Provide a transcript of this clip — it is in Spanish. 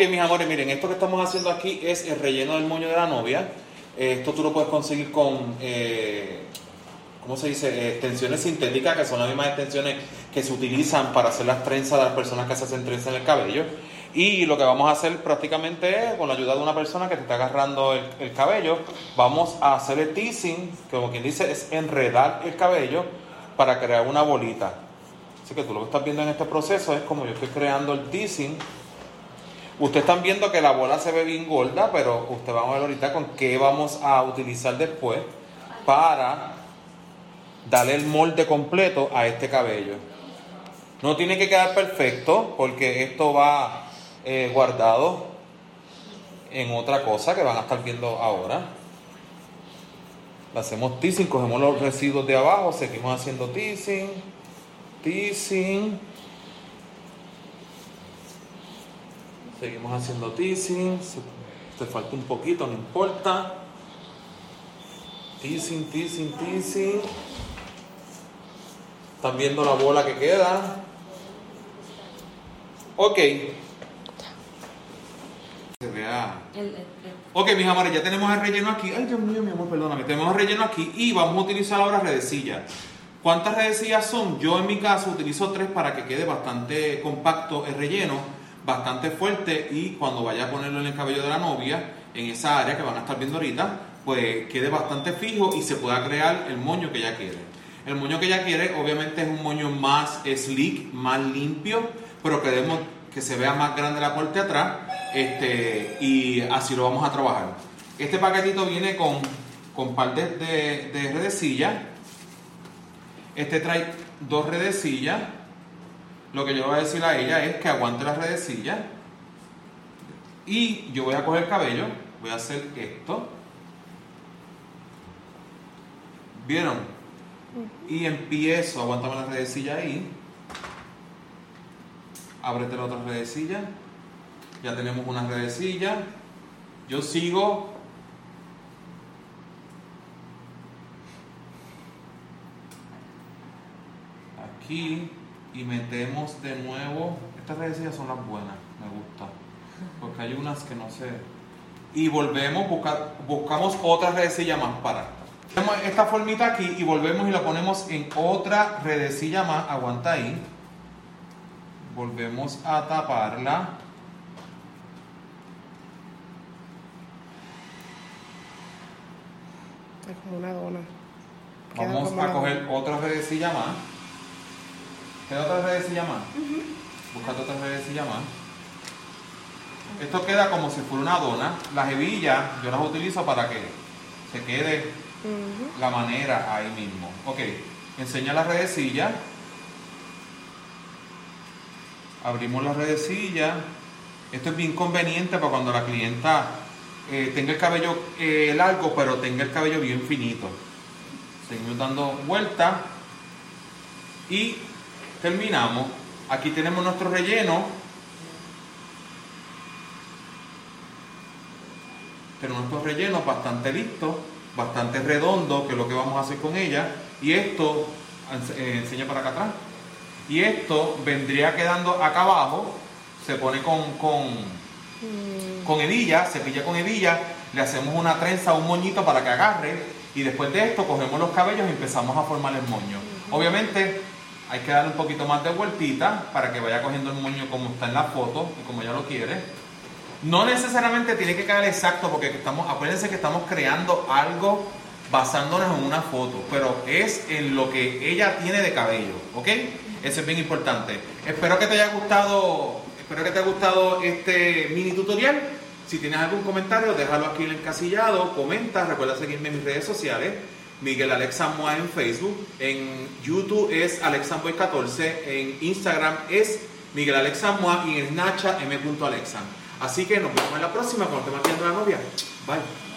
Ok, mis amores, miren, esto que estamos haciendo aquí es el relleno del moño de la novia. Eh, esto tú lo puedes conseguir con, eh, ¿cómo se dice? Eh, extensiones sintéticas, que son las mismas extensiones que se utilizan para hacer las trenzas de las personas que se hacen trenzas en el cabello. Y lo que vamos a hacer prácticamente es, con la ayuda de una persona que te está agarrando el, el cabello, vamos a hacer el teasing, que como quien dice, es enredar el cabello para crear una bolita. Así que tú lo que estás viendo en este proceso es como yo estoy creando el teasing. Ustedes están viendo que la bola se ve bien gorda, pero usted va a ver ahorita con qué vamos a utilizar después para darle el molde completo a este cabello. No tiene que quedar perfecto porque esto va eh, guardado en otra cosa que van a estar viendo ahora. hacemos teasing, cogemos los residuos de abajo, seguimos haciendo teasing, teasing. Seguimos haciendo teasing. Te falta un poquito, no importa. Teasing, teasing, teasing. Están viendo la bola que queda. Ok. Se vea. Ok, mis amores, ya tenemos el relleno aquí. Ay, Dios mío, mi amor, perdóname. Tenemos el relleno aquí y vamos a utilizar ahora redecillas. ¿Cuántas redecillas son? Yo en mi caso utilizo tres para que quede bastante compacto el relleno, bastante fuerte y cuando vaya a ponerlo en el cabello de la novia, en esa área que van a estar viendo ahorita, pues quede bastante fijo y se pueda crear el moño que ella quiere. El moño que ella quiere obviamente es un moño más slick, más limpio pero queremos que se vea más grande la parte de atrás este, y así lo vamos a trabajar. Este paquetito viene con, con partes de, de. Este trae dos redecillas. Lo que yo voy a decir a ella es que aguante la redecilla. Y yo voy a coger el cabello, voy a hacer esto. ¿Vieron? Y empiezo, aguantame la redecilla ahí ábrete la otra redecilla. Ya tenemos una redecilla. Yo sigo. Aquí y metemos de nuevo. Estas redecillas son las buenas, me gusta. Porque hay unas que no sé. Y volvemos, buscar, buscamos otra redecilla más para. Tenemos esta formita aquí y volvemos y la ponemos en otra redecilla más. Aguanta ahí volvemos a taparla es como una dona vamos a coger otra redecilla más ¿queda otra redecilla más? buscate otra redecilla más esto queda como si fuera una dona. Las hebillas yo las utilizo para que se quede la manera ahí mismo. Ok enseña la redecilla. Abrimos la redecilla. Esto es bien conveniente para cuando la clienta eh, tenga el cabello eh, largo, pero tenga el cabello bien finito. Seguimos dando vuelta. Y terminamos. Aquí tenemos nuestro relleno. Tenemos nuestro relleno bastante listo, bastante redondo, que es lo que vamos a hacer con ella. Y esto, eh, enseña para acá atrás. Y esto vendría quedando acá abajo, se pone con, con, mm. con hebilla, se pilla con hebilla, le hacemos una trenza, un moñito para que agarre y después de esto cogemos los cabellos y empezamos a formar el moño. Obviamente hay que darle un poquito más de vueltita para que vaya cogiendo el moño como está en la foto y como ella lo quiere. No necesariamente tiene que quedar exacto porque estamos, acuérdense que estamos creando algo basándonos en una foto, pero es en lo que ella tiene de cabello, ¿ok? Eso es bien importante. Espero que te haya gustado, espero que te haya gustado este mini tutorial. Si tienes algún comentario, déjalo aquí en el encasillado, comenta, recuerda seguirme en mis redes sociales. Miguel Alex en Facebook, en YouTube es Alexamboy14, en Instagram es Miguel Alex y en Snapchat m.alexan. Así que nos vemos en la próxima cuando te la novia. Bye.